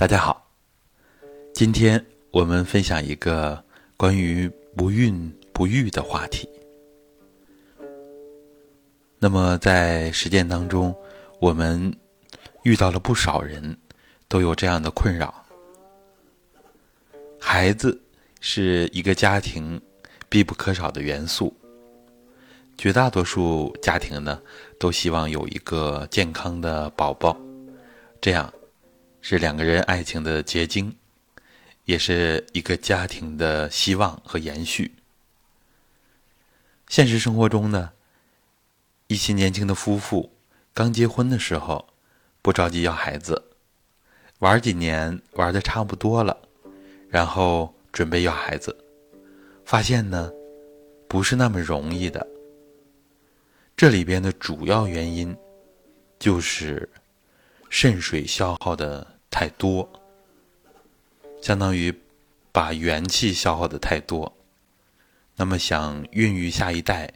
大家好，今天我们分享一个关于不孕不育的话题。那么在实践当中，我们遇到了不少人都有这样的困扰：孩子是一个家庭必不可少的元素，绝大多数家庭呢都希望有一个健康的宝宝，这样。是两个人爱情的结晶，也是一个家庭的希望和延续。现实生活中呢，一些年轻的夫妇刚结婚的时候不着急要孩子，玩几年玩的差不多了，然后准备要孩子，发现呢不是那么容易的。这里边的主要原因就是。肾水消耗的太多，相当于把元气消耗的太多。那么想孕育下一代，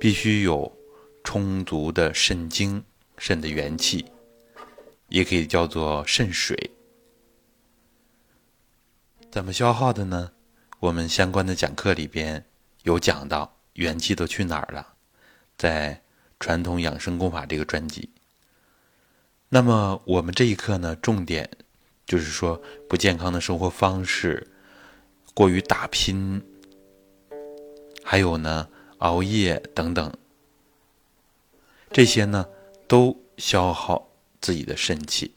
必须有充足的肾精、肾的元气，也可以叫做肾水。怎么消耗的呢？我们相关的讲课里边有讲到，元气都去哪儿了？在传统养生功法这个专辑。那么我们这一课呢，重点就是说不健康的生活方式，过于打拼，还有呢熬夜等等，这些呢都消耗自己的肾气。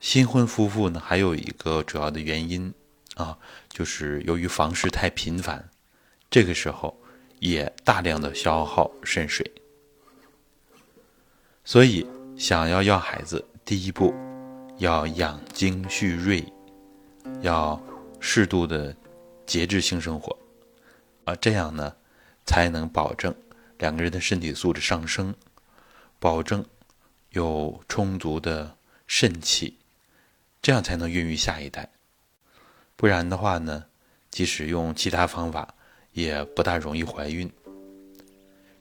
新婚夫妇呢，还有一个主要的原因啊，就是由于房事太频繁，这个时候也大量的消耗肾水，所以。想要要孩子，第一步要养精蓄锐，要适度的节制性生活，啊，这样呢才能保证两个人的身体素质上升，保证有充足的肾气，这样才能孕育下一代。不然的话呢，即使用其他方法，也不大容易怀孕。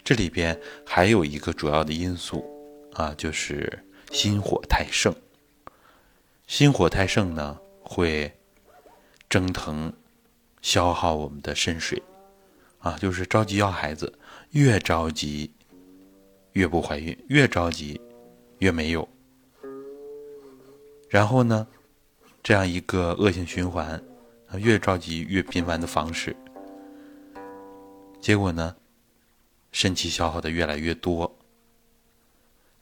这里边还有一个主要的因素。啊，就是心火太盛。心火太盛呢，会蒸腾、消耗我们的肾水。啊，就是着急要孩子，越着急越不怀孕，越着急越没有。然后呢，这样一个恶性循环，啊，越着急越频繁的方式，结果呢，肾气消耗的越来越多。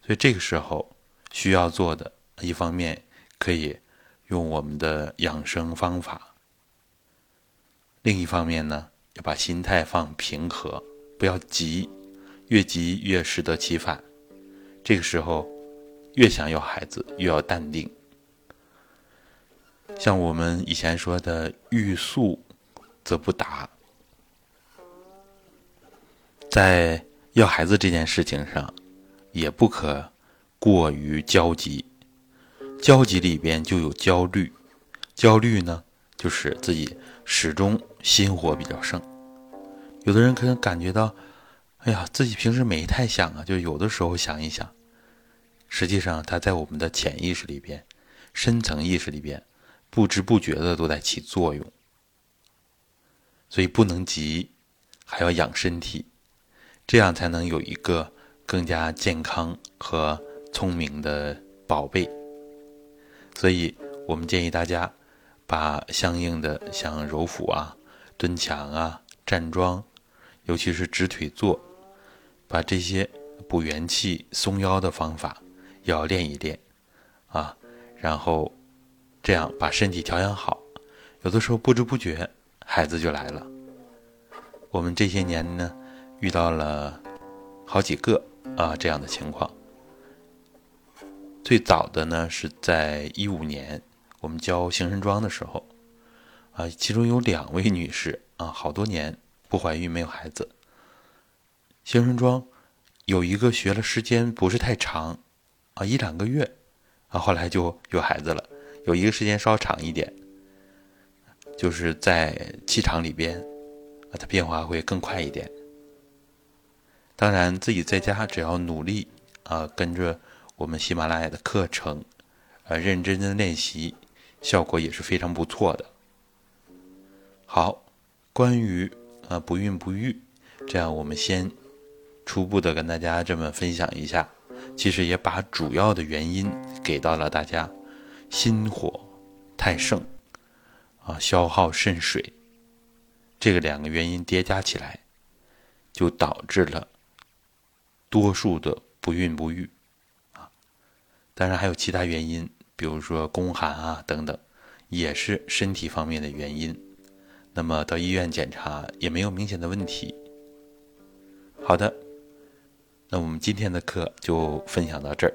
所以这个时候需要做的，一方面可以用我们的养生方法，另一方面呢，要把心态放平和，不要急，越急越适得其反。这个时候越想要孩子，越要淡定。像我们以前说的“欲速则不达”，在要孩子这件事情上。也不可过于焦急，焦急里边就有焦虑，焦虑呢就是自己始终心火比较盛。有的人可能感觉到，哎呀，自己平时没太想啊，就有的时候想一想，实际上他在我们的潜意识里边、深层意识里边，不知不觉的都在起作用。所以不能急，还要养身体，这样才能有一个。更加健康和聪明的宝贝，所以我们建议大家把相应的像揉腹啊、蹲墙啊、站桩，尤其是直腿坐，把这些补元气、松腰的方法要练一练啊，然后这样把身体调养好，有的时候不知不觉孩子就来了。我们这些年呢，遇到了好几个。啊，这样的情况，最早的呢是在一五年，我们教行神桩的时候，啊，其中有两位女士啊，好多年不怀孕，没有孩子。行神桩有一个学了时间不是太长，啊，一两个月，啊，后来就有孩子了。有一个时间稍长一点，就是在气场里边，啊，它变化会更快一点。当然，自己在家只要努力啊，跟着我们喜马拉雅的课程，呃，认认真的练习，效果也是非常不错的。好，关于呃不孕不育，这样我们先初步的跟大家这么分享一下，其实也把主要的原因给到了大家，心火太盛，啊，消耗肾水，这个两个原因叠加起来，就导致了多数的不孕不育。啊当然还有其他原因，比如说宫寒啊等等，也是身体方面的原因。那么到医院检查也没有明显的问题。好的，那我们今天的课就分享到这儿。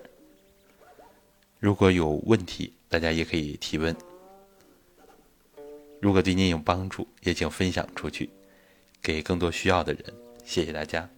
如果有问题，大家也可以提问。如果对您有帮助，也请分享出去，给更多需要的人。谢谢大家。